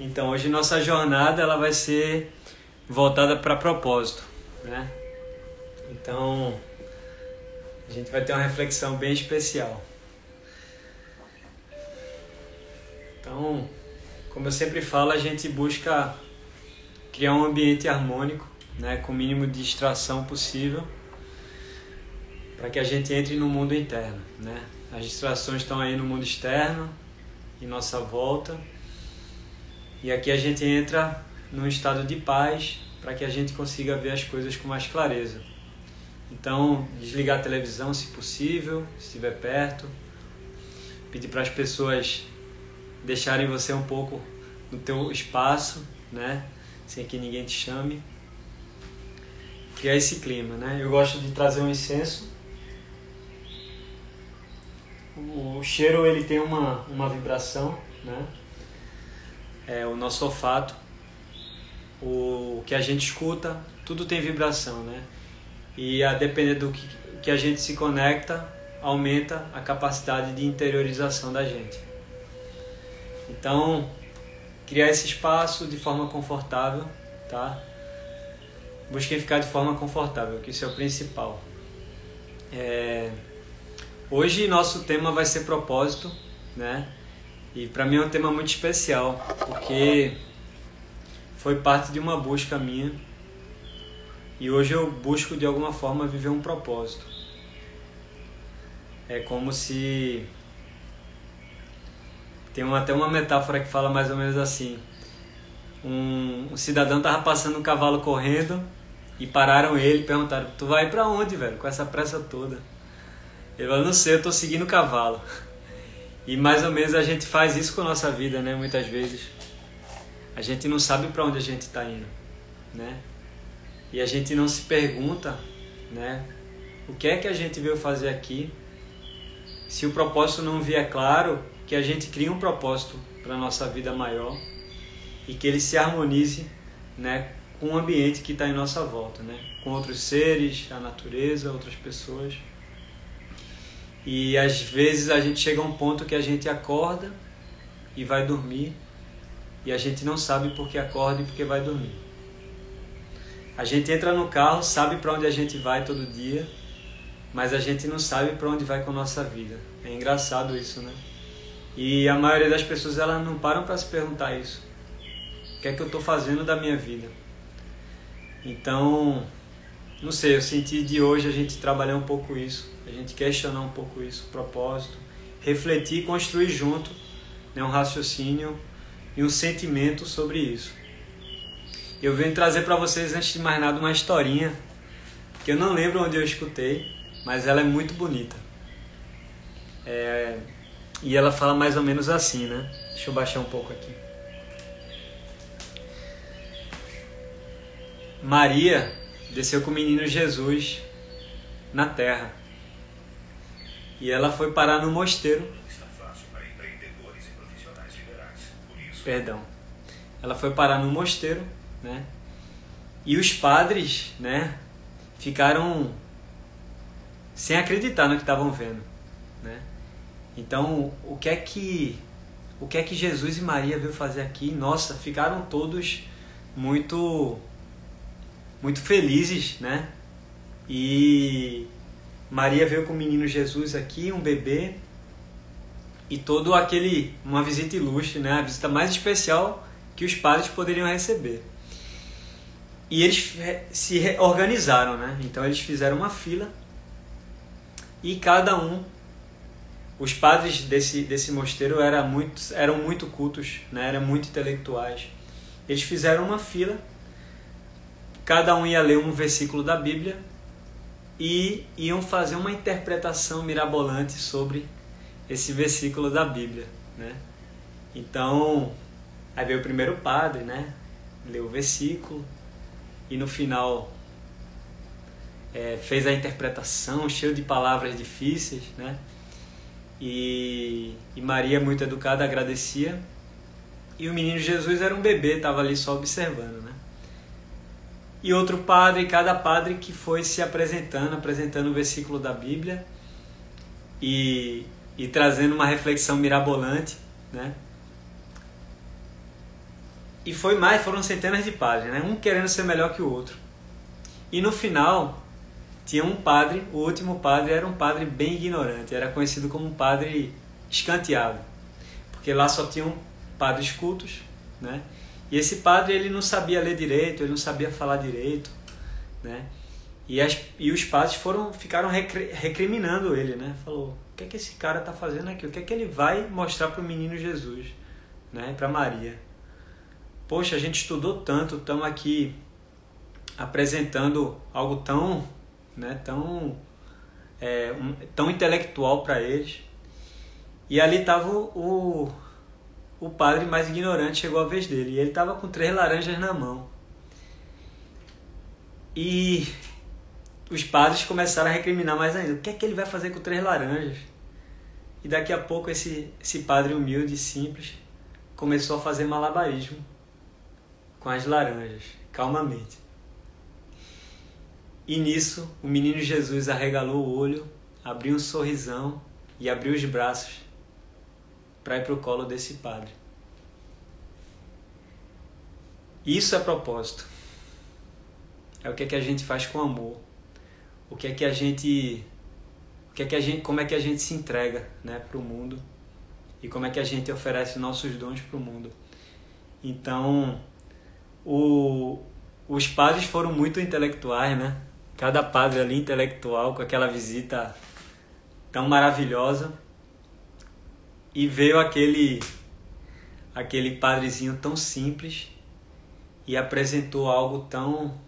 Então hoje nossa jornada ela vai ser voltada para propósito, né? Então a gente vai ter uma reflexão bem especial. Então, como eu sempre falo, a gente busca criar um ambiente harmônico, né, com o mínimo de distração possível, para que a gente entre no mundo interno, né? As distrações estão aí no mundo externo, em nossa volta. E aqui a gente entra num estado de paz para que a gente consiga ver as coisas com mais clareza. Então, desligar a televisão se possível, se estiver perto. Pedir para as pessoas deixarem você um pouco no teu espaço, né? Sem que ninguém te chame. Criar esse clima, né? Eu gosto de trazer um incenso. O cheiro ele tem uma, uma vibração, né? É o nosso olfato, o que a gente escuta, tudo tem vibração, né? E a depender do que, que a gente se conecta, aumenta a capacidade de interiorização da gente. Então, criar esse espaço de forma confortável, tá? Busquei ficar de forma confortável, que isso é o principal. É... Hoje nosso tema vai ser propósito, né? E para mim é um tema muito especial, porque foi parte de uma busca minha. E hoje eu busco de alguma forma viver um propósito. É como se tem uma, até uma metáfora que fala mais ou menos assim. Um, um cidadão tava passando um cavalo correndo e pararam ele e perguntaram: Tu vai para onde, velho, com essa pressa toda? Ele falou: Não sei, eu tô seguindo o cavalo. E mais ou menos a gente faz isso com a nossa vida, né? Muitas vezes. A gente não sabe para onde a gente está indo, né? E a gente não se pergunta, né? O que é que a gente veio fazer aqui? Se o propósito não vier claro, que a gente crie um propósito para a nossa vida maior e que ele se harmonize né, com o ambiente que está em nossa volta, né? com outros seres, a natureza, outras pessoas. E às vezes a gente chega a um ponto que a gente acorda e vai dormir e a gente não sabe por que acorda e por que vai dormir. A gente entra no carro, sabe para onde a gente vai todo dia, mas a gente não sabe para onde vai com a nossa vida. É engraçado isso, né? E a maioria das pessoas elas não param para se perguntar isso. O que é que eu estou fazendo da minha vida? Então, não sei, eu senti de hoje a gente trabalhar um pouco isso, gente questionar um pouco isso, o propósito, refletir e construir junto né, um raciocínio e um sentimento sobre isso. Eu venho trazer para vocês, antes de mais nada, uma historinha que eu não lembro onde eu escutei, mas ela é muito bonita. É, e ela fala mais ou menos assim, né? Deixa eu baixar um pouco aqui. Maria desceu com o menino Jesus na terra. E ela foi parar no mosteiro. Perdão. Ela foi parar no mosteiro, né? E os padres, né, ficaram sem acreditar no que estavam vendo, né? Então, o que é que o que é que Jesus e Maria veio fazer aqui? Nossa, ficaram todos muito muito felizes, né? E Maria veio com o menino Jesus aqui, um bebê, e todo aquele uma visita ilustre, né? A visita mais especial que os padres poderiam receber. E eles se organizaram, né? Então eles fizeram uma fila e cada um os padres desse, desse mosteiro eram muito, eram muito cultos, né? eram muito intelectuais. Eles fizeram uma fila, cada um ia ler um versículo da Bíblia e iam fazer uma interpretação mirabolante sobre esse versículo da Bíblia. Né? Então, aí veio o primeiro padre, né? leu o versículo e no final é, fez a interpretação cheio de palavras difíceis, né? E, e Maria, muito educada, agradecia. E o menino Jesus era um bebê, estava ali só observando, né? E outro padre, cada padre que foi se apresentando, apresentando o versículo da Bíblia e, e trazendo uma reflexão mirabolante, né? e foi mais, foram centenas de padres, né? Um querendo ser melhor que o outro. E no final, tinha um padre, o último padre era um padre bem ignorante, era conhecido como um padre escanteado. Porque lá só tinham padres cultos, né? E esse padre ele não sabia ler direito, ele não sabia falar direito, né? E, as, e os padres foram ficaram recriminando ele, né? Falou: "O que é que esse cara está fazendo aqui? O que é que ele vai mostrar para o menino Jesus, né? Para Maria?" Poxa, a gente estudou tanto, estamos aqui apresentando algo tão, né, tão, é, um, tão intelectual para eles. E ali estava o, o padre mais ignorante, chegou a vez dele. E ele estava com três laranjas na mão. E os padres começaram a recriminar mais ainda. O que é que ele vai fazer com três laranjas? E daqui a pouco esse, esse padre humilde e simples começou a fazer malabarismo com as laranjas, calmamente. E nisso, o menino Jesus arregalou o olho, abriu um sorrisão e abriu os braços para ir para o colo desse padre. Isso é propósito. É o que é que a gente faz com amor. O que é que a gente o que é que a gente como é que a gente se entrega, né, para o mundo e como é que a gente oferece nossos dons para o mundo. Então, o, os padres foram muito intelectuais, né? Cada padre ali intelectual com aquela visita tão maravilhosa. E veio aquele aquele padrezinho tão simples e apresentou algo tão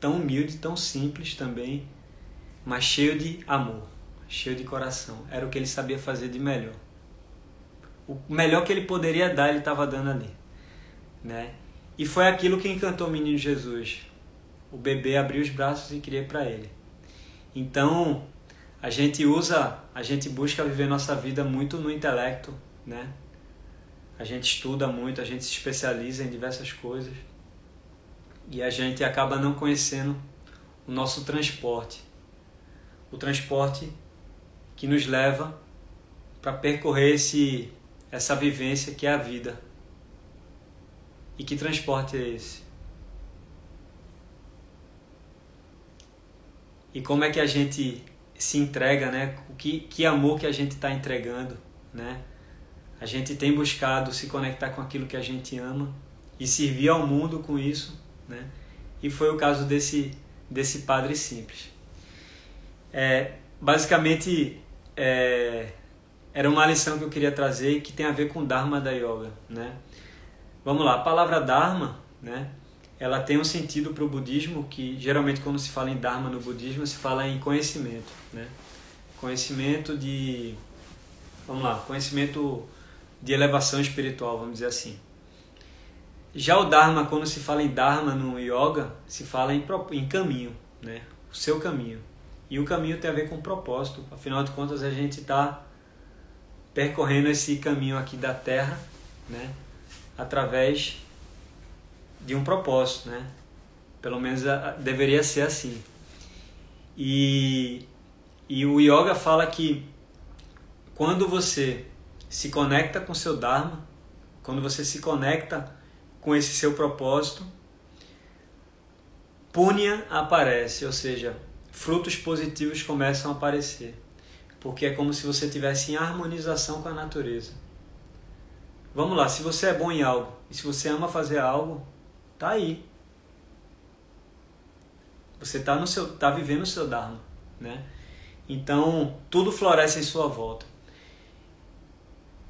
tão humilde, tão simples também, mas cheio de amor, cheio de coração. Era o que ele sabia fazer de melhor. O melhor que ele poderia dar, ele estava dando ali, né? E foi aquilo que encantou o menino Jesus. O bebê abriu os braços e queria para ele. Então, a gente usa, a gente busca viver nossa vida muito no intelecto, né? A gente estuda muito, a gente se especializa em diversas coisas. E a gente acaba não conhecendo o nosso transporte. O transporte que nos leva para percorrer esse essa vivência que é a vida e que transporte é esse? E como é que a gente se entrega, né? Que, que amor que a gente está entregando, né? A gente tem buscado se conectar com aquilo que a gente ama e servir ao mundo com isso, né? E foi o caso desse, desse padre simples. É, basicamente, é, era uma lição que eu queria trazer que tem a ver com Dharma da Yoga, né? Vamos lá, a palavra Dharma, né? Ela tem um sentido para o budismo que geralmente quando se fala em Dharma no budismo se fala em conhecimento, né? Conhecimento de vamos lá, conhecimento de elevação espiritual, vamos dizer assim. Já o Dharma, quando se fala em Dharma no Yoga, se fala em, em caminho, né? o seu caminho. E o caminho tem a ver com propósito, afinal de contas a gente está percorrendo esse caminho aqui da Terra, né? através de um propósito, né? Pelo menos deveria ser assim. E, e o yoga fala que quando você se conecta com seu dharma, quando você se conecta com esse seu propósito, punya aparece, ou seja, frutos positivos começam a aparecer, porque é como se você estivesse em harmonização com a natureza. Vamos lá, se você é bom em algo e se você ama fazer algo, tá aí. Você tá no seu tá vivendo o seu dharma, né? Então, tudo floresce em sua volta.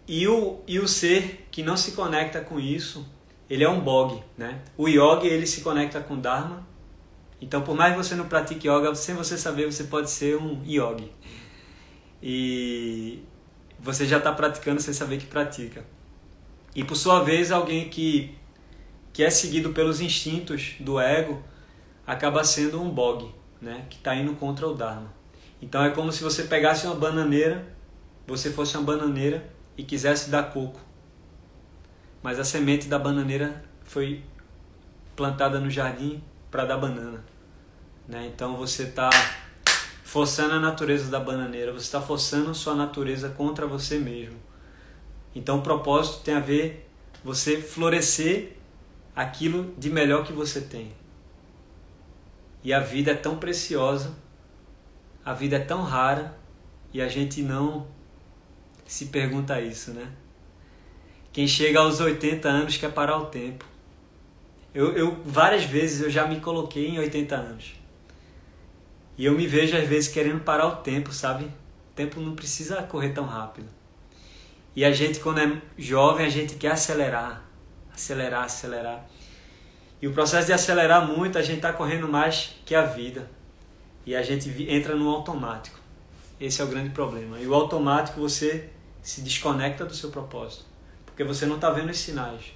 E o, e o ser que não se conecta com isso, ele é um bog, né? O yogi, ele se conecta com dharma. Então, por mais que você não pratique yoga, sem você saber, você pode ser um yogi. E você já está praticando sem saber que pratica. E por sua vez, alguém que, que é seguido pelos instintos do ego acaba sendo um bog, né? que está indo contra o Dharma. Então é como se você pegasse uma bananeira, você fosse uma bananeira e quisesse dar coco. Mas a semente da bananeira foi plantada no jardim para dar banana. Né? Então você está forçando a natureza da bananeira, você está forçando sua natureza contra você mesmo. Então o propósito tem a ver você florescer aquilo de melhor que você tem. E a vida é tão preciosa, a vida é tão rara e a gente não se pergunta isso, né? Quem chega aos 80 anos quer parar o tempo. Eu, eu várias vezes eu já me coloquei em 80 anos. E eu me vejo às vezes querendo parar o tempo, sabe? O tempo não precisa correr tão rápido. E a gente quando é jovem, a gente quer acelerar, acelerar, acelerar. E o processo de acelerar muito, a gente está correndo mais que a vida. E a gente entra no automático. Esse é o grande problema. E o automático você se desconecta do seu propósito. Porque você não está vendo os sinais.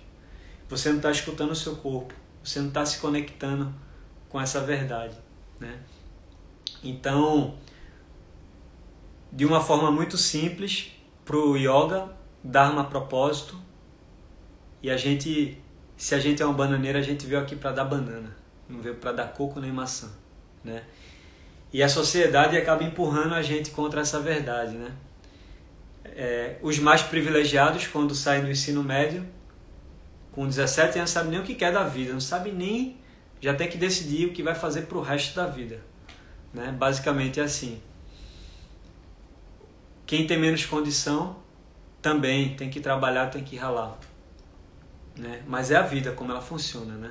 Você não está escutando o seu corpo. Você não está se conectando com essa verdade. Né? Então, de uma forma muito simples, para o yoga, Dharma propósito. E a gente, se a gente é uma bananeira, a gente veio aqui para dar banana. Não veio para dar coco nem maçã. Né? E a sociedade acaba empurrando a gente contra essa verdade. Né? É, os mais privilegiados, quando saem do ensino médio, com 17 anos, sabem nem o que quer da vida, não sabem nem, já tem que decidir o que vai fazer para o resto da vida. Né? Basicamente é assim. Quem tem menos condição também tem que trabalhar, tem que ralar. Né? Mas é a vida, como ela funciona. Né?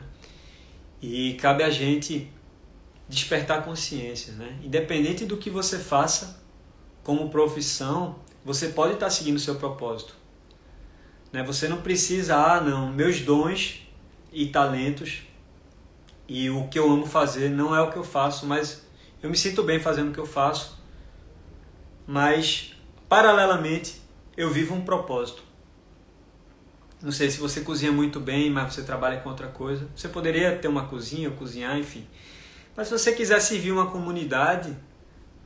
E cabe a gente despertar consciência. Né? Independente do que você faça como profissão, você pode estar seguindo o seu propósito. Né? Você não precisa, ah, não, meus dons e talentos e o que eu amo fazer não é o que eu faço, mas eu me sinto bem fazendo o que eu faço. Mas, paralelamente, eu vivo um propósito. Não sei se você cozinha muito bem, mas você trabalha com outra coisa. Você poderia ter uma cozinha ou cozinhar, enfim. Mas se você quiser servir uma comunidade,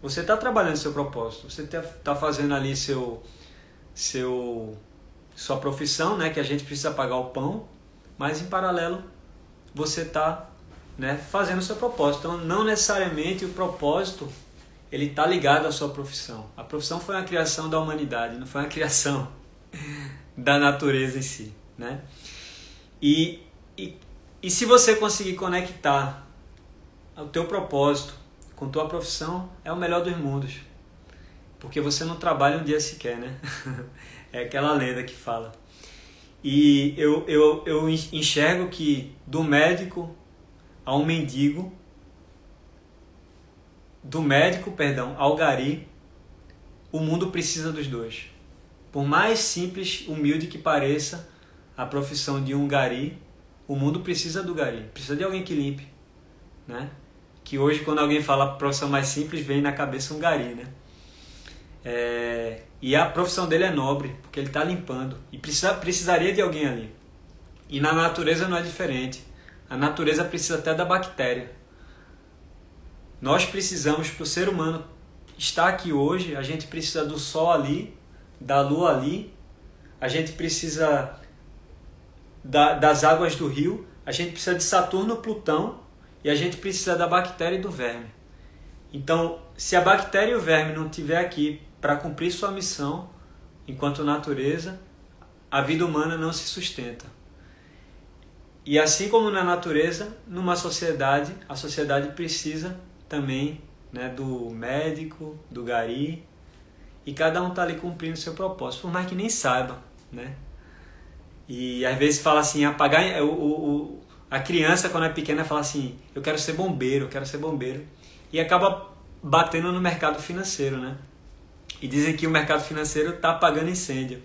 você está trabalhando seu propósito. Você está tá fazendo ali seu, seu, sua profissão, né? Que a gente precisa pagar o pão. Mas em paralelo, você está né, fazendo seu propósito. Então, não necessariamente o propósito ele está ligado à sua profissão. A profissão foi uma criação da humanidade, não foi uma criação da natureza em si, né? E, e, e se você conseguir conectar o teu propósito com tua profissão, é o melhor dos mundos. Porque você não trabalha um dia sequer, né? é aquela lenda que fala. E eu, eu, eu enxergo que do médico a um mendigo do médico, perdão, ao gari, o mundo precisa dos dois. Por mais simples, humilde que pareça a profissão de um gari, o mundo precisa do gari, precisa de alguém que limpe, né? Que hoje quando alguém fala profissão mais simples vem na cabeça um gari, né? É, e a profissão dele é nobre, porque ele está limpando e precisa, precisaria de alguém ali. E na natureza não é diferente. A natureza precisa até da bactéria. Nós precisamos, para o ser humano estar aqui hoje, a gente precisa do Sol ali, da Lua ali, a gente precisa da, das águas do rio, a gente precisa de Saturno, Plutão e a gente precisa da bactéria e do verme. Então, se a bactéria e o verme não estiver aqui para cumprir sua missão enquanto natureza, a vida humana não se sustenta. E assim como na natureza, numa sociedade, a sociedade precisa também né, do médico, do gari, e cada um está ali cumprindo o seu propósito, por mais que nem saiba, né? E às vezes fala assim, apagar o, o, a criança quando é pequena fala assim, eu quero ser bombeiro, eu quero ser bombeiro, e acaba batendo no mercado financeiro, né? E dizem que o mercado financeiro está apagando incêndio.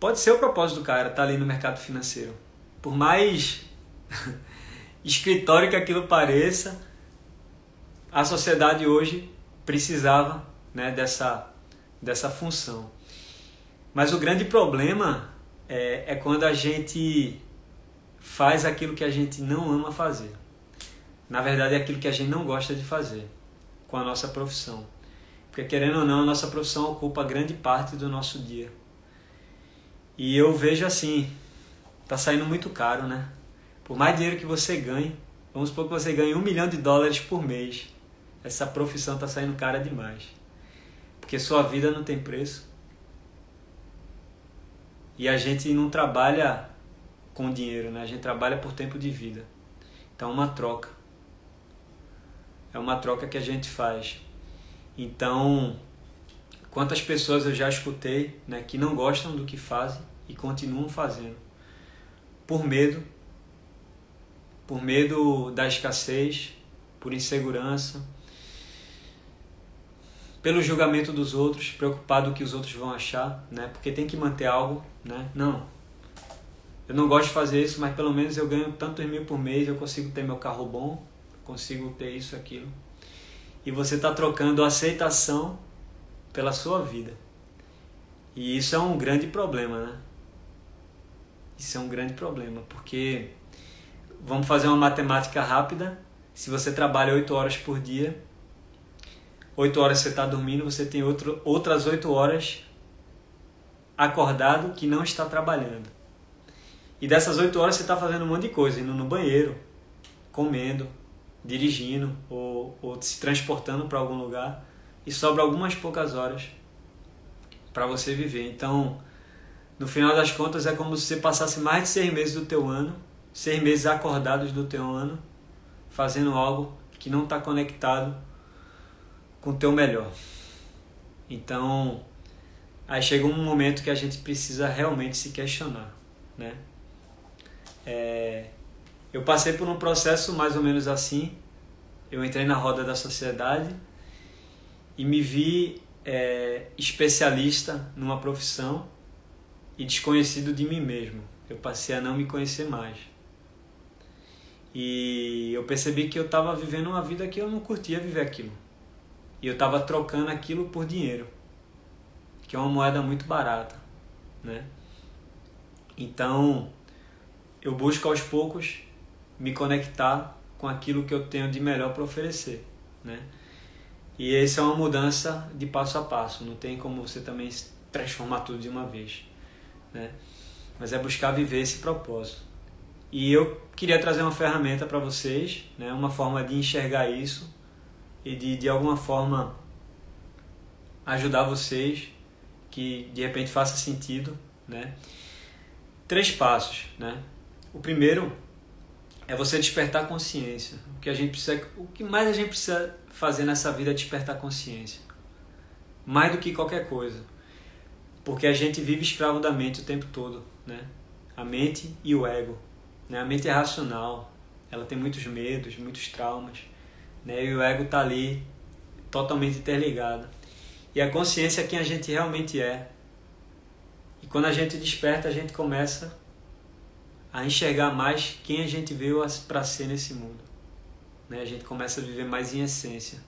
Pode ser o propósito do cara, tá ali no mercado financeiro. Por mais escritório que aquilo pareça, a sociedade hoje precisava né, dessa, dessa função. Mas o grande problema é, é quando a gente faz aquilo que a gente não ama fazer. Na verdade, é aquilo que a gente não gosta de fazer com a nossa profissão. Porque, querendo ou não, a nossa profissão ocupa grande parte do nosso dia. E eu vejo assim, tá saindo muito caro, né? Por mais dinheiro que você ganhe, vamos supor que você ganhe um milhão de dólares por mês essa profissão está saindo cara demais. Porque sua vida não tem preço. E a gente não trabalha com dinheiro, né? A gente trabalha por tempo de vida. Então é uma troca. É uma troca que a gente faz. Então, quantas pessoas eu já escutei, né, que não gostam do que fazem e continuam fazendo por medo, por medo da escassez, por insegurança, pelo julgamento dos outros, preocupado o que os outros vão achar, né? Porque tem que manter algo, né? Não. Eu não gosto de fazer isso, mas pelo menos eu ganho tantos mil por mês, eu consigo ter meu carro bom, consigo ter isso, aquilo. E você está trocando aceitação pela sua vida. E isso é um grande problema, né? Isso é um grande problema, porque vamos fazer uma matemática rápida. Se você trabalha 8 horas por dia, 8 horas você está dormindo, você tem outro, outras 8 horas acordado que não está trabalhando. E dessas 8 horas você está fazendo um monte de coisa, indo no banheiro, comendo, dirigindo ou, ou se transportando para algum lugar e sobra algumas poucas horas para você viver. Então, no final das contas, é como se você passasse mais de seis meses do teu ano, seis meses acordados do teu ano, fazendo algo que não está conectado com o teu melhor. Então, aí chega um momento que a gente precisa realmente se questionar, né? É, eu passei por um processo mais ou menos assim. Eu entrei na roda da sociedade e me vi é, especialista numa profissão e desconhecido de mim mesmo. Eu passei a não me conhecer mais. E eu percebi que eu estava vivendo uma vida que eu não curtia viver aquilo. E eu estava trocando aquilo por dinheiro, que é uma moeda muito barata, né? Então, eu busco aos poucos me conectar com aquilo que eu tenho de melhor para oferecer, né? E essa é uma mudança de passo a passo, não tem como você também transformar tudo de uma vez, né? Mas é buscar viver esse propósito. E eu queria trazer uma ferramenta para vocês, né? Uma forma de enxergar isso e de de alguma forma ajudar vocês que de repente faça sentido, né? Três passos, né? O primeiro é você despertar consciência. O que a gente precisa, o que mais a gente precisa fazer nessa vida é despertar consciência. Mais do que qualquer coisa. Porque a gente vive escravo da mente o tempo todo, né? A mente e o ego, né? A mente é racional, ela tem muitos medos, muitos traumas, né? E o ego tá ali totalmente interligado. E a consciência é quem a gente realmente é. E quando a gente desperta, a gente começa a enxergar mais quem a gente veio para ser nesse mundo. Né? A gente começa a viver mais em essência.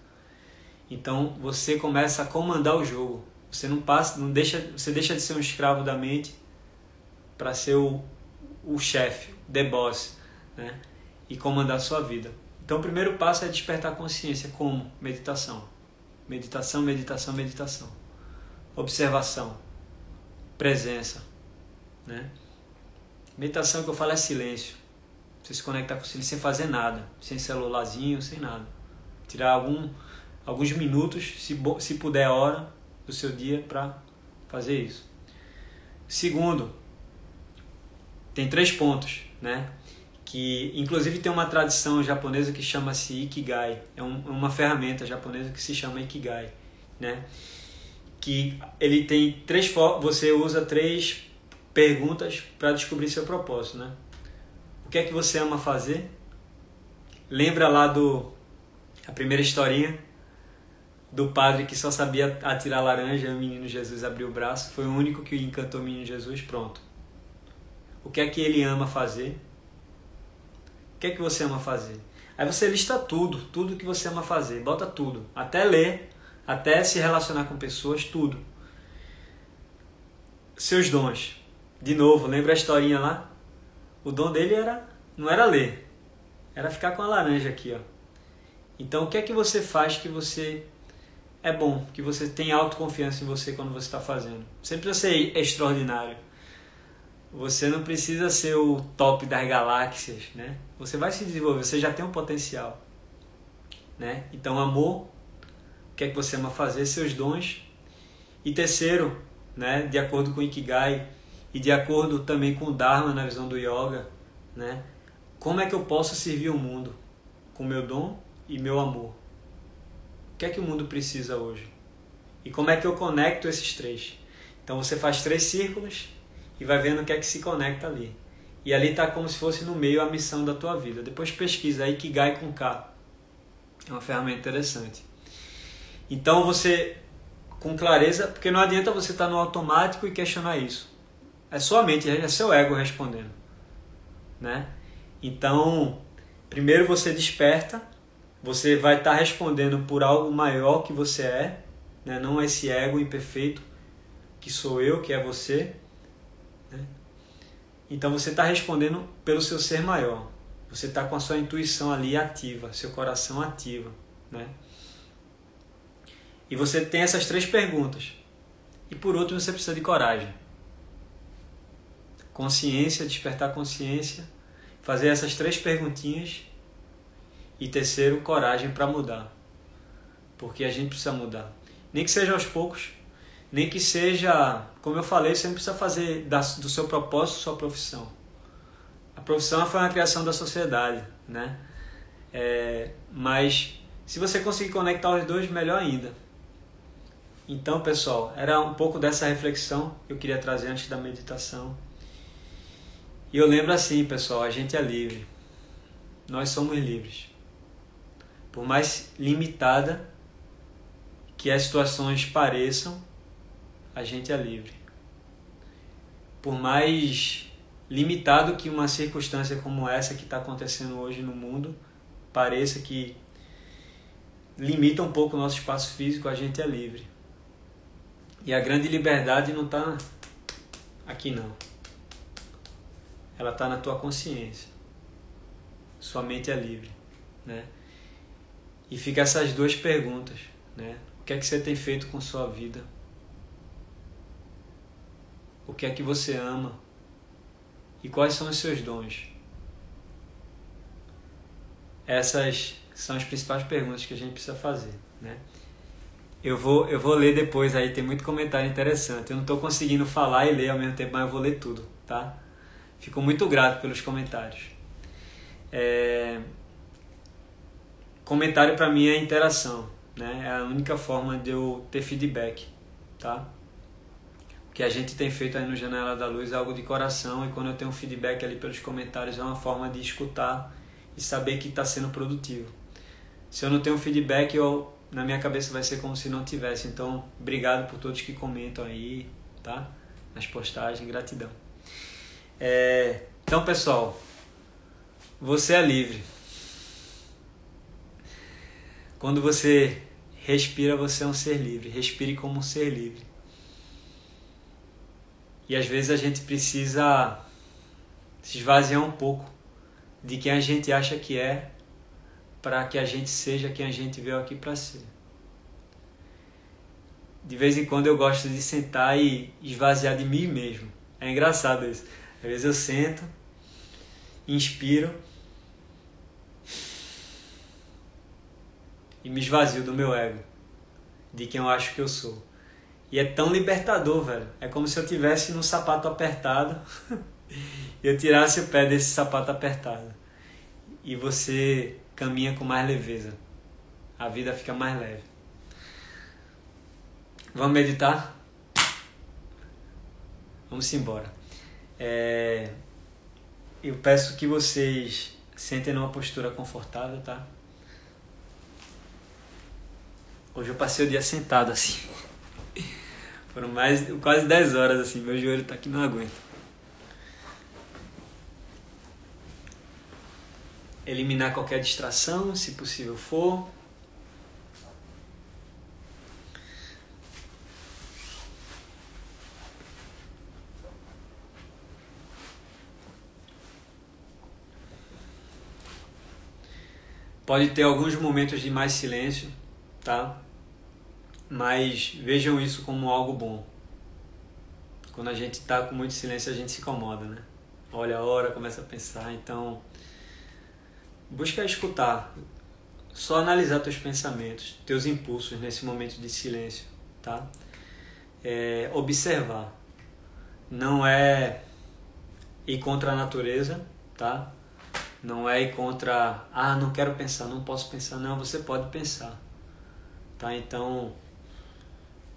Então você começa a comandar o jogo. Você não passa, não deixa, você deixa de ser um escravo da mente para ser o, o chefe, the boss, né? E comandar a sua vida. Então o primeiro passo é despertar a consciência como meditação. Meditação, meditação, meditação. Observação, presença, né? Meditação que eu falo é silêncio. Você se conectar com o silêncio sem fazer nada, sem celularzinho, sem nada. Tirar algum, alguns minutos, se, se puder, hora do seu dia para fazer isso. Segundo, tem três pontos, né? Que inclusive tem uma tradição japonesa que chama-se Ikigai. É um, uma ferramenta japonesa que se chama Ikigai, né? Que ele tem três você usa três perguntas para descobrir seu propósito, né? O que é que você ama fazer? Lembra lá do a primeira historinha do padre que só sabia atirar laranja, o menino Jesus abriu o braço, foi o único que encantou o menino Jesus, pronto. O que é que ele ama fazer? Que é que você ama fazer? Aí você lista tudo, tudo que você ama fazer, bota tudo, até ler, até se relacionar com pessoas, tudo. Seus dons. De novo, lembra a historinha lá? O dom dele era não era ler, era ficar com a laranja aqui, ó. Então, o que é que você faz que você é bom, que você tem autoconfiança em você quando você está fazendo? Você precisa ser extraordinário. Você não precisa ser o top das galáxias, né? Você vai se desenvolver, você já tem um potencial, né? Então, amor, o que é que você ama fazer, seus dons. E terceiro, né, de acordo com o Ikigai, e de acordo também com o Dharma na visão do yoga, né? Como é que eu posso servir o mundo com meu dom e meu amor? O que é que o mundo precisa hoje? E como é que eu conecto esses três? Então você faz três círculos e vai vendo o que é que se conecta ali. E ali está como se fosse no meio a missão da tua vida. Depois pesquisa aí que gai com K. É uma ferramenta interessante. Então você, com clareza, porque não adianta você estar tá no automático e questionar isso. É sua mente, é seu ego respondendo. Né? Então, primeiro você desperta, você vai estar tá respondendo por algo maior que você é, né? não esse ego imperfeito que sou eu, que é você. Então você está respondendo pelo seu ser maior. Você está com a sua intuição ali ativa, seu coração ativa. Né? E você tem essas três perguntas. E por último, você precisa de coragem. Consciência, despertar consciência, fazer essas três perguntinhas. E terceiro, coragem para mudar. Porque a gente precisa mudar. Nem que seja aos poucos, nem que seja, como eu falei, você não precisa fazer do seu propósito sua profissão. A profissão foi uma criação da sociedade, né? É, mas se você conseguir conectar os dois, melhor ainda. Então, pessoal, era um pouco dessa reflexão que eu queria trazer antes da meditação. E eu lembro assim, pessoal, a gente é livre. Nós somos livres. Por mais limitada que as situações pareçam, a gente é livre. Por mais limitado que uma circunstância como essa que está acontecendo hoje no mundo pareça que limita um pouco o nosso espaço físico, a gente é livre. E a grande liberdade não está aqui não. Ela está na tua consciência. Sua mente é livre, né? E fica essas duas perguntas, né? O que é que você tem feito com sua vida? O que é que você ama? E quais são os seus dons? Essas são as principais perguntas que a gente precisa fazer, né? Eu vou, eu vou ler depois aí, tem muito comentário interessante. Eu não estou conseguindo falar e ler ao mesmo tempo, mas eu vou ler tudo, tá? Fico muito grato pelos comentários. É... Comentário para mim é interação, né? É a única forma de eu ter feedback, tá? Que a gente tem feito aí no Janela da Luz é algo de coração e quando eu tenho feedback ali pelos comentários é uma forma de escutar e saber que está sendo produtivo. Se eu não tenho feedback, eu na minha cabeça vai ser como se não tivesse. Então, obrigado por todos que comentam aí, tá? Nas postagens, gratidão. É, então, pessoal, você é livre. Quando você respira, você é um ser livre. Respire como um ser livre. E às vezes a gente precisa se esvaziar um pouco de quem a gente acha que é para que a gente seja quem a gente veio aqui para ser. De vez em quando eu gosto de sentar e esvaziar de mim mesmo. É engraçado isso. Às vezes eu sento, inspiro e me esvazio do meu ego, de quem eu acho que eu sou. E é tão libertador, velho. É como se eu tivesse no sapato apertado e eu tirasse o pé desse sapato apertado. E você caminha com mais leveza. A vida fica mais leve. Vamos meditar? Vamos embora. É... Eu peço que vocês sentem numa postura confortável, tá? Hoje eu passei o dia sentado assim. Foram mais quase 10 horas assim, meu joelho tá aqui não aguenta. eliminar qualquer distração, se possível for. Pode ter alguns momentos de mais silêncio, tá? Mas vejam isso como algo bom. Quando a gente está com muito silêncio, a gente se incomoda, né? Olha a hora, começa a pensar, então Busca escutar, só analisar teus pensamentos, teus impulsos nesse momento de silêncio, tá? É, observar. não é ir contra a natureza, tá? Não é ir contra, ah, não quero pensar, não posso pensar. Não, você pode pensar. Tá? Então,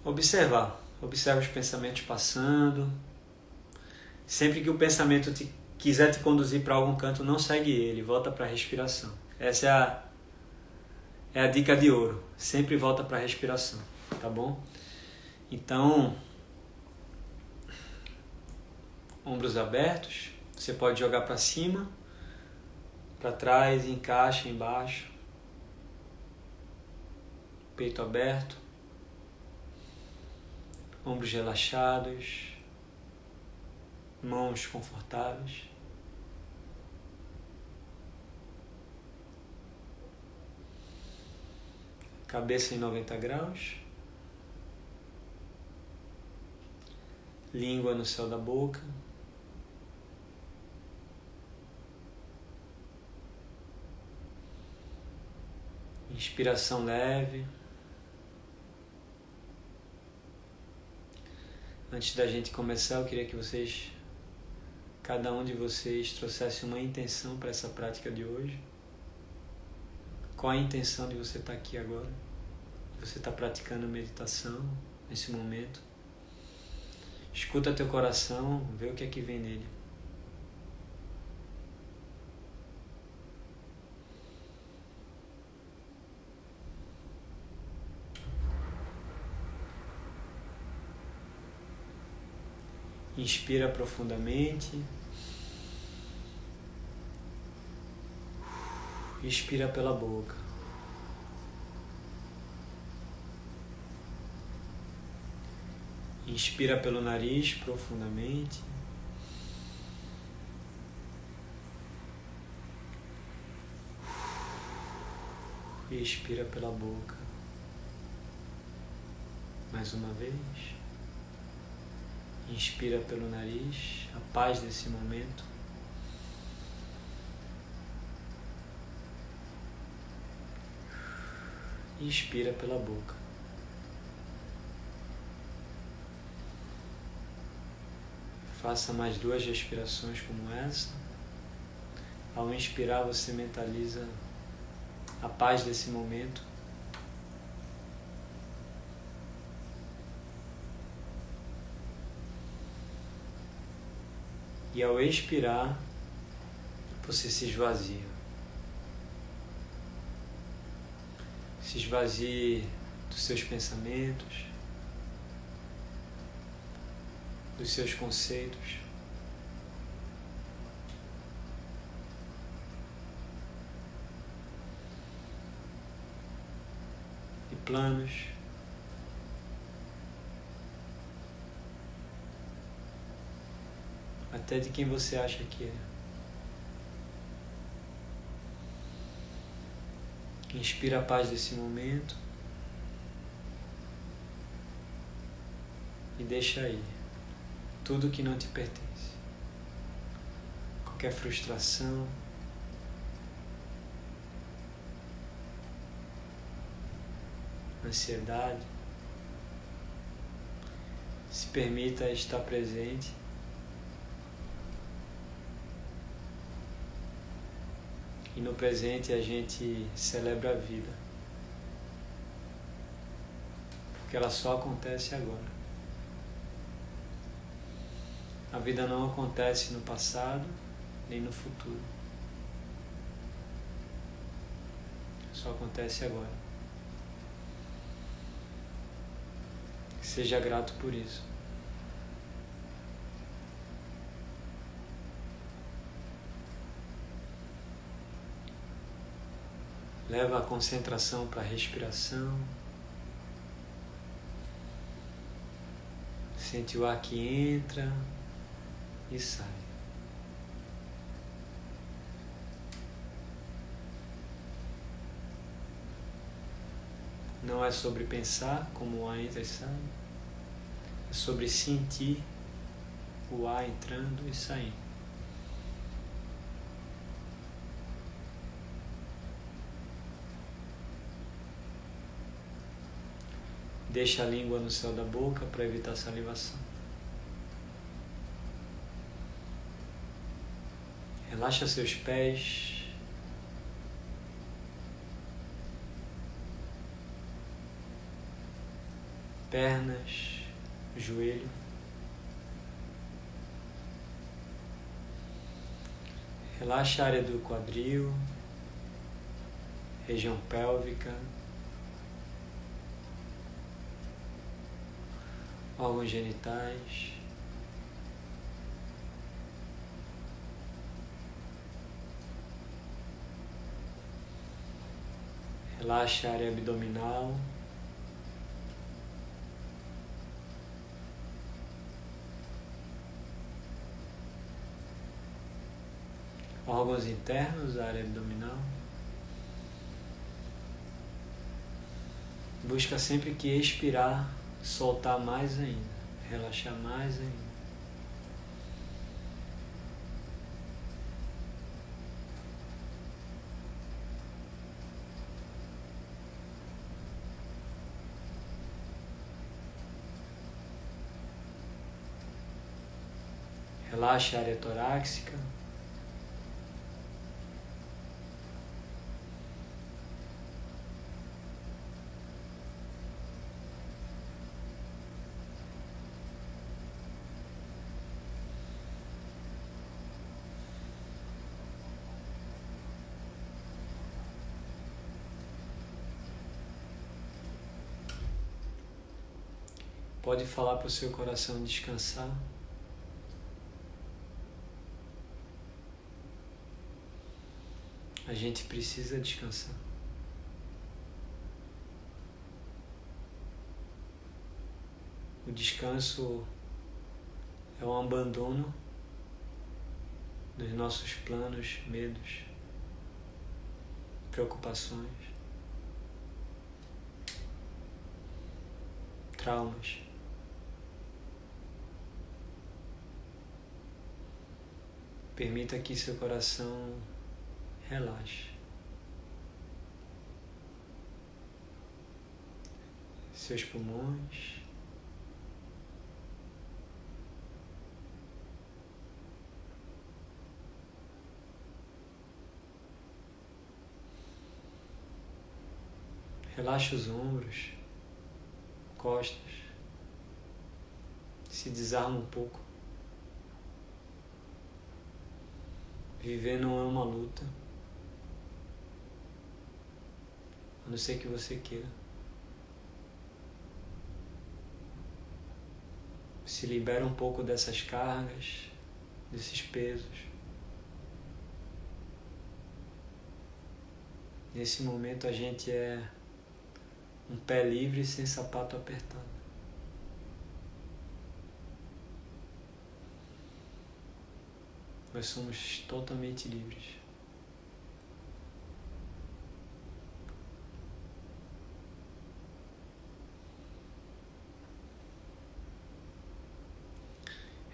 observar. Observa os pensamentos passando. Sempre que o pensamento te, quiser te conduzir para algum canto, não segue ele, volta para a respiração. Essa é a, é a dica de ouro. Sempre volta para a respiração, tá bom? Então, ombros abertos, você pode jogar para cima, para trás, encaixa embaixo, peito aberto, ombros relaxados, mãos confortáveis. Cabeça em 90 graus. Língua no céu da boca. Inspiração leve. Antes da gente começar, eu queria que vocês, cada um de vocês, trouxesse uma intenção para essa prática de hoje. Qual a intenção de você estar aqui agora? Você está praticando meditação nesse momento? Escuta teu coração, vê o que é que vem nele. Inspira profundamente. Expira pela boca. Inspira pelo nariz profundamente. Expira pela boca. Mais uma vez. Inspira pelo nariz, a paz desse momento. Inspira pela boca. Faça mais duas respirações como essa. Ao inspirar, você mentaliza a paz desse momento. E ao expirar, você se esvazia. Se esvazie dos seus pensamentos, dos seus conceitos. E planos. Até de quem você acha que é. Inspira a paz desse momento e deixa aí tudo que não te pertence. Qualquer frustração, ansiedade. Se permita estar presente E no presente a gente celebra a vida. Porque ela só acontece agora. A vida não acontece no passado nem no futuro. Só acontece agora. Seja grato por isso. Leva a concentração para a respiração. Sente o ar que entra e sai. Não é sobre pensar como o ar entra e sai, é sobre sentir o ar entrando e saindo. Deixa a língua no céu da boca para evitar salivação. Relaxa seus pés. Pernas, joelho. Relaxa a área do quadril, região pélvica. Órgãos genitais. Relaxa a área abdominal. órgãos internos área abdominal. Busca sempre que expirar, soltar mais ainda, relaxar mais ainda. Relaxa a área torácica. Pode falar para o seu coração descansar. A gente precisa descansar. O descanso é um abandono dos nossos planos, medos, preocupações, traumas. Permita que seu coração relaxe. Seus pulmões. Relaxe os ombros, costas. Se desarma um pouco. Viver não é uma luta. A não ser que você queira. Se libera um pouco dessas cargas, desses pesos. Nesse momento a gente é um pé livre sem sapato apertado. Nós somos totalmente livres.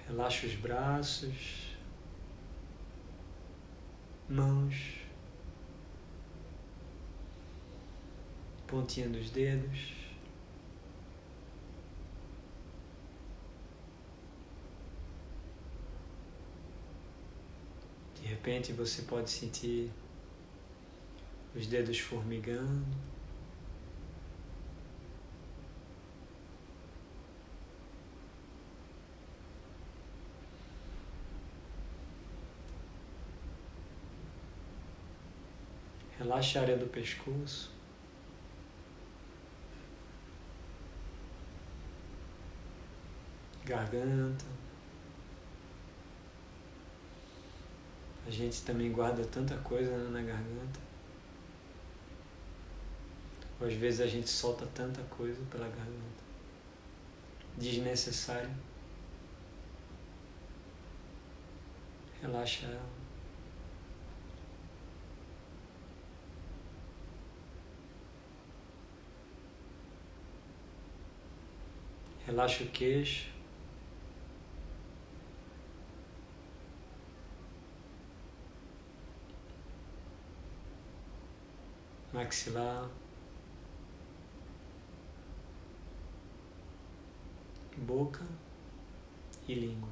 Relaxa os braços, mãos, pontinha dos dedos. De repente você pode sentir os dedos formigando. Relaxa a área do pescoço. Garganta. A gente também guarda tanta coisa né, na garganta. Ou às vezes a gente solta tanta coisa pela garganta. Desnecessário. Relaxa ela. Relaxa o queixo. maxilar, boca e língua.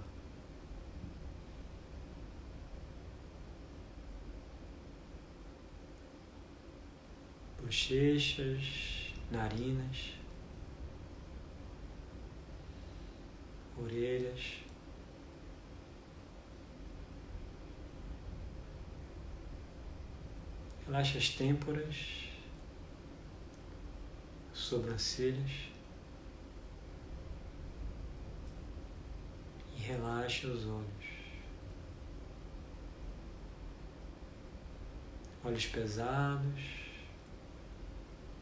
Bochechas, narinas, orelhas. Relaxa as têmporas, sobrancelhas. E relaxa os olhos. Olhos pesados,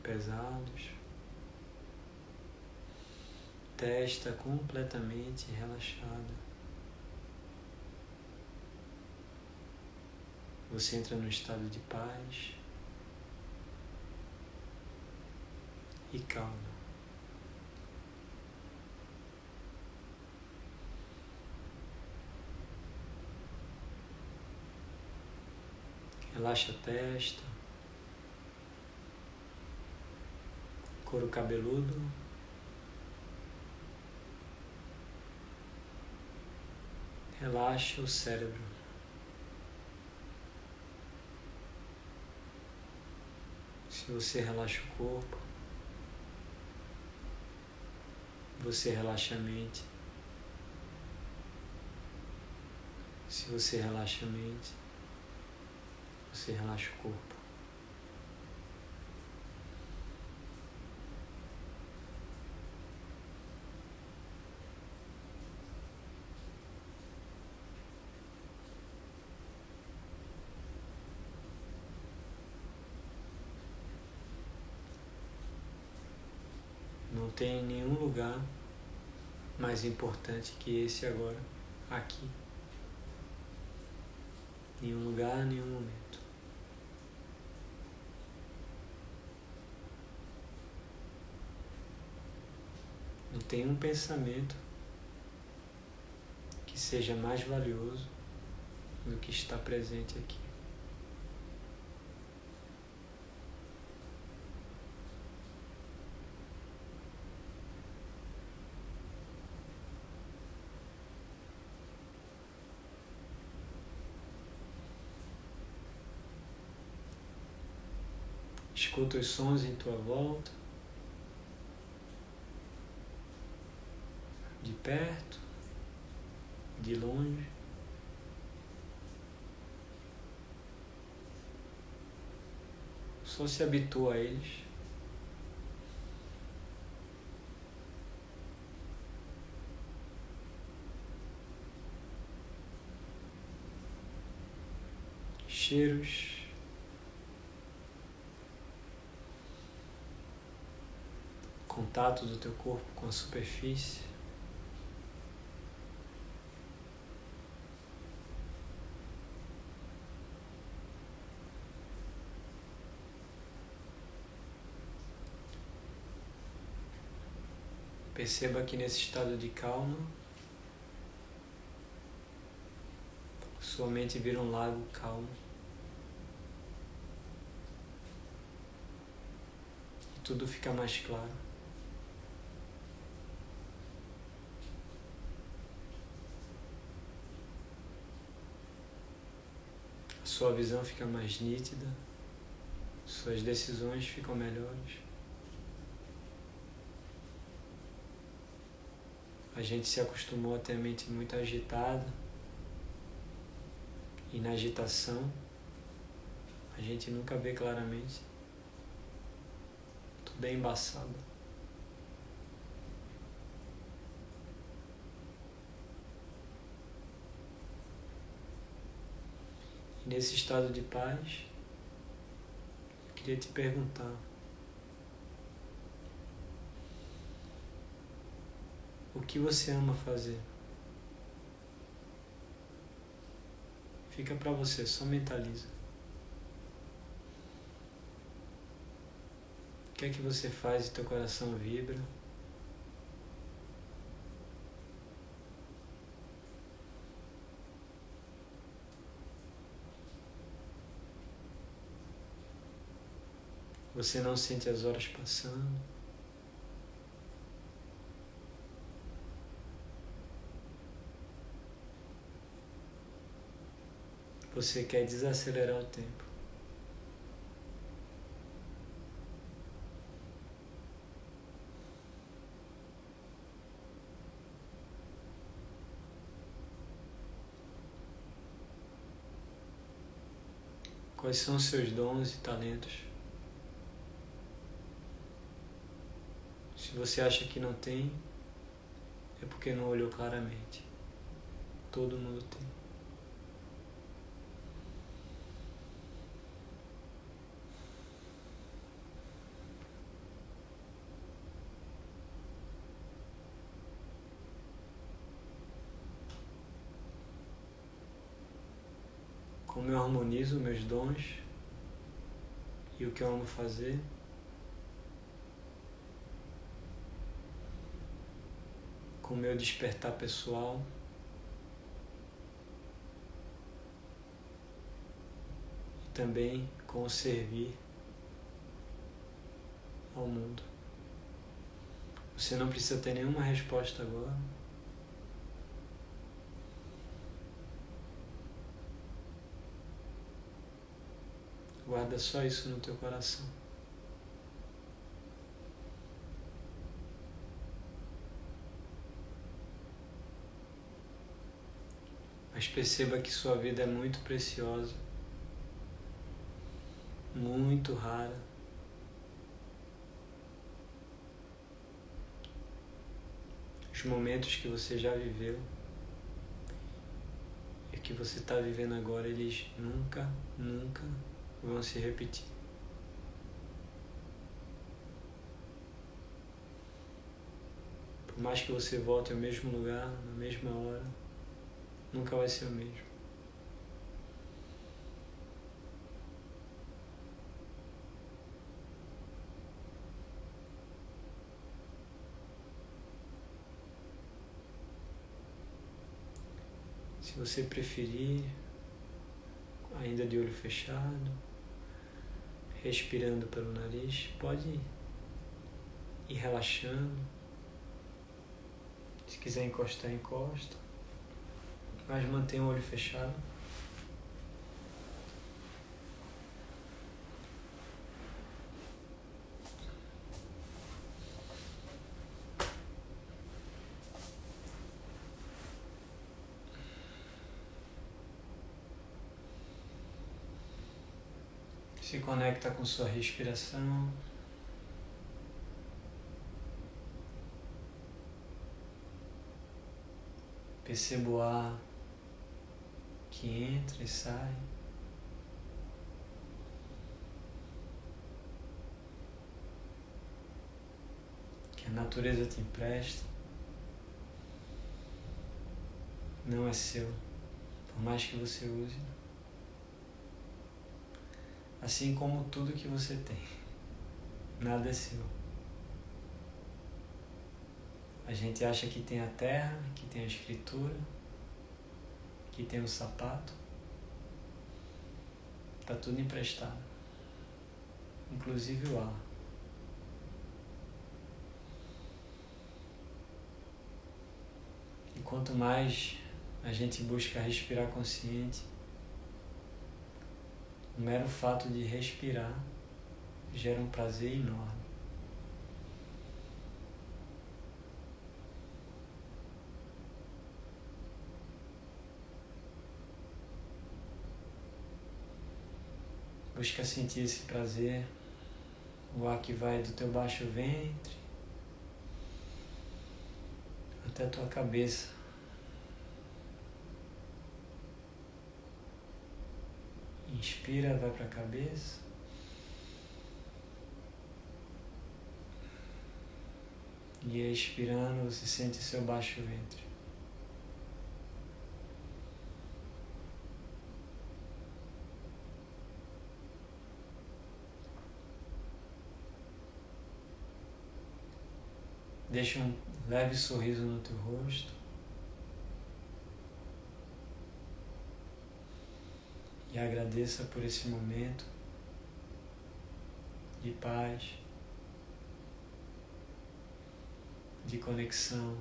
pesados. Testa completamente relaxada. Você entra no estado de paz e calma. Relaxa a testa, couro cabeludo. Relaxa o cérebro. Se você relaxa o corpo, você relaxa a mente. Se você relaxa a mente, você relaxa o corpo. Não tem nenhum lugar mais importante que esse agora, aqui. Nenhum lugar, nenhum momento. Não tem um pensamento que seja mais valioso do que está presente aqui. Escuta os sons em tua volta, de perto, de longe. Só se habitua a eles. Cheiros. Contato do teu corpo com a superfície. Perceba que nesse estado de calma, sua mente vira um lago calmo. E tudo fica mais claro. Sua visão fica mais nítida, suas decisões ficam melhores. A gente se acostumou a ter a mente muito agitada e na agitação a gente nunca vê claramente. Tudo é embaçado. Nesse estado de paz, queria te perguntar: o que você ama fazer? Fica para você, só mentaliza. O que é que você faz e teu coração vibra? Você não sente as horas passando. Você quer desacelerar o tempo. Quais são seus dons e talentos? Se você acha que não tem, é porque não olhou claramente. Todo mundo tem. Como eu harmonizo meus dons e o que eu amo fazer. Com o meu despertar pessoal. E também com o servir ao mundo. Você não precisa ter nenhuma resposta agora. Guarda só isso no teu coração. Mas perceba que sua vida é muito preciosa, muito rara. Os momentos que você já viveu e que você está vivendo agora, eles nunca, nunca vão se repetir. Por mais que você volte ao mesmo lugar, na mesma hora, nunca vai ser o mesmo. Se você preferir, ainda de olho fechado, respirando pelo nariz, pode ir relaxando. Se quiser encostar, encosta mas mantenha o olho fechado. Se conecta com sua respiração. Perceba o ar que entra e sai. Que a natureza te empresta. Não é seu, por mais que você use. Assim como tudo que você tem, nada é seu. A gente acha que tem a terra, que tem a escritura, Aqui tem o sapato. Tá tudo emprestado. Inclusive o ar. E quanto mais a gente busca respirar consciente, o mero fato de respirar gera um prazer enorme. Busca sentir esse prazer, o ar que vai do teu baixo ventre até a tua cabeça. Inspira, vai para a cabeça. E expirando, você sente seu baixo ventre. Deixa um leve sorriso no teu rosto. E agradeça por esse momento de paz, de conexão,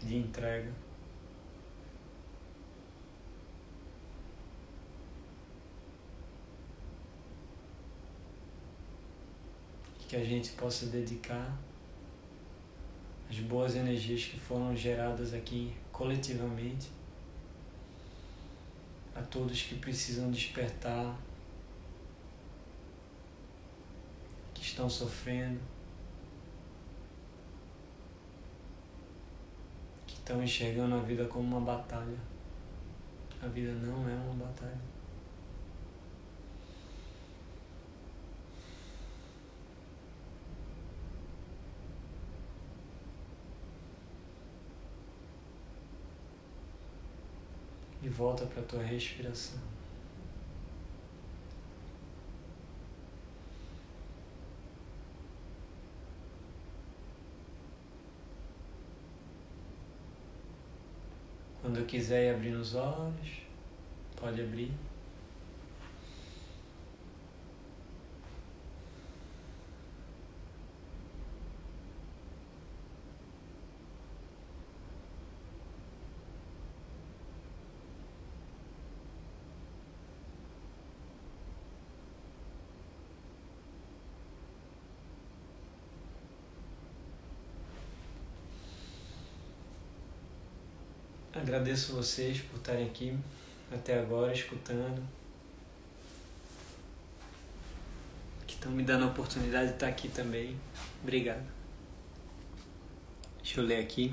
de entrega. Que a gente possa dedicar as boas energias que foram geradas aqui coletivamente a todos que precisam despertar, que estão sofrendo, que estão enxergando a vida como uma batalha. A vida não é uma batalha. Volta para a tua respiração. Quando quiser abrir os olhos, pode abrir. Agradeço vocês por estarem aqui até agora escutando. Que estão me dando a oportunidade de estar aqui também. Obrigado. Deixa eu ler aqui.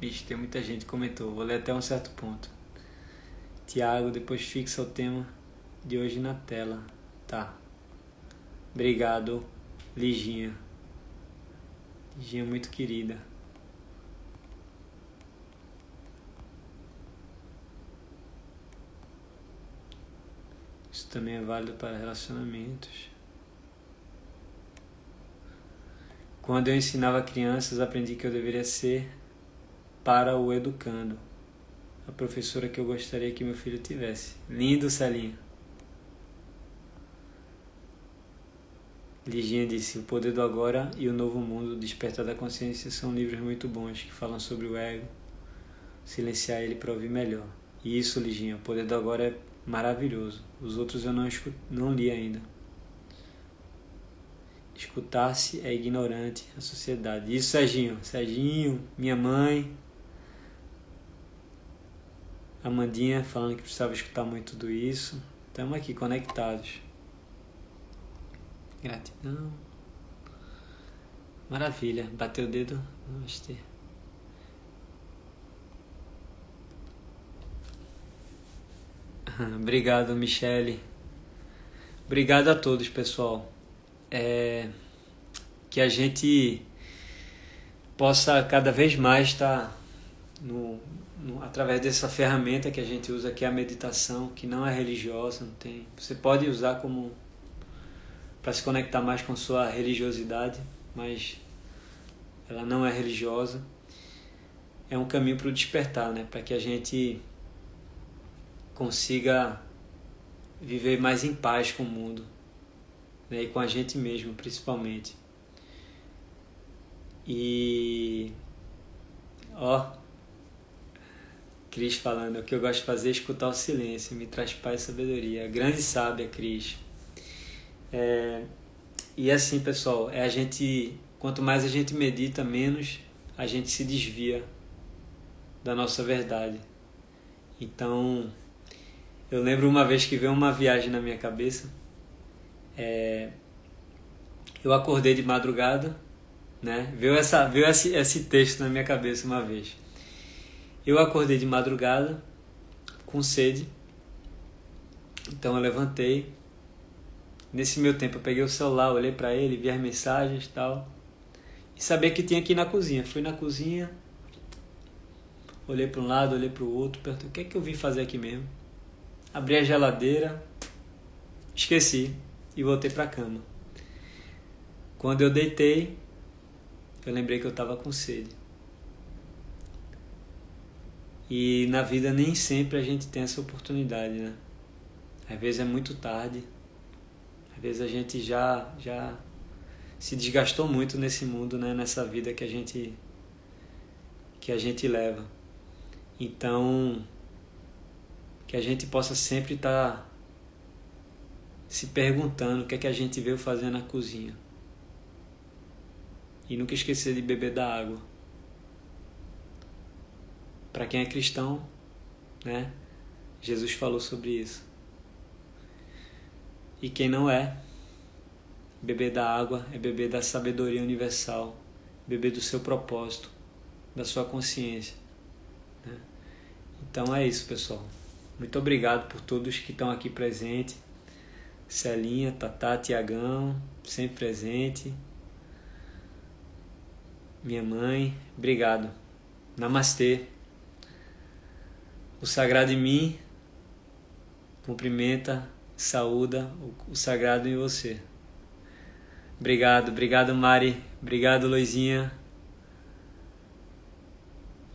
Vixe, tem muita gente que comentou. Vou ler até um certo ponto. Tiago, depois fixa o tema de hoje na tela. Tá. Obrigado, Liginha. Liginha muito querida. Também é válido para relacionamentos. Quando eu ensinava crianças, aprendi que eu deveria ser para o educando. A professora que eu gostaria que meu filho tivesse. Lindo, Celinha. Liginha disse: O Poder do Agora e o Novo Mundo, Despertar da Consciência são livros muito bons que falam sobre o ego, silenciar ele para ouvir melhor. E isso, Liginha, o Poder do Agora é maravilhoso. Os outros eu não, não li ainda. Escutar-se é ignorante a sociedade. Isso, Serginho. Serginho, minha mãe. Amandinha falando que precisava escutar muito tudo isso. Estamos aqui conectados. Gratidão. Maravilha. Bateu o dedo. Namastê. Obrigado, Michele. Obrigado a todos, pessoal. É, que a gente possa cada vez mais estar no, no, através dessa ferramenta que a gente usa que é a meditação, que não é religiosa, não tem. Você pode usar como para se conectar mais com sua religiosidade, mas ela não é religiosa. É um caminho para o despertar, né? Para que a gente consiga viver mais em paz com o mundo né? e com a gente mesmo, principalmente. E ó, Cris falando, o que eu gosto de fazer é escutar o silêncio, me traz paz e sabedoria. Grande sábia, Cris. É, e assim, pessoal, é a gente, quanto mais a gente medita, menos a gente se desvia da nossa verdade. Então, eu lembro uma vez que veio uma viagem na minha cabeça. É, eu acordei de madrugada, né? Veio, essa, veio esse, esse texto na minha cabeça uma vez. Eu acordei de madrugada com sede. Então eu levantei. Nesse meu tempo eu peguei o celular, olhei para ele, vi as mensagens e tal. E sabia que tinha ir na cozinha. Fui na cozinha, olhei para um lado, olhei para o outro, perguntei o que é que eu vim fazer aqui mesmo abri a geladeira, esqueci e voltei para a cama. Quando eu deitei, eu lembrei que eu estava com sede. E na vida nem sempre a gente tem essa oportunidade, né? Às vezes é muito tarde. Às vezes a gente já já se desgastou muito nesse mundo, né, nessa vida que a gente que a gente leva. Então, que a gente possa sempre estar tá se perguntando o que é que a gente veio fazer na cozinha. E nunca esquecer de beber da água. Para quem é cristão, né? Jesus falou sobre isso. E quem não é, beber da água é beber da sabedoria universal, beber do seu propósito, da sua consciência. Né? Então é isso, pessoal. Muito obrigado por todos que estão aqui presentes. Celinha, Tatá, Tiagão, sempre presente. Minha mãe, obrigado. Namastê. O sagrado em mim cumprimenta, saúda o sagrado em você. Obrigado, obrigado Mari, obrigado Luizinha,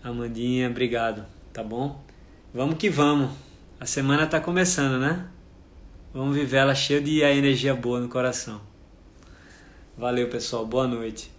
Amandinha, obrigado, tá bom? Vamos que vamos. A semana tá começando, né? Vamos viver ela cheia de energia boa no coração. Valeu, pessoal. Boa noite.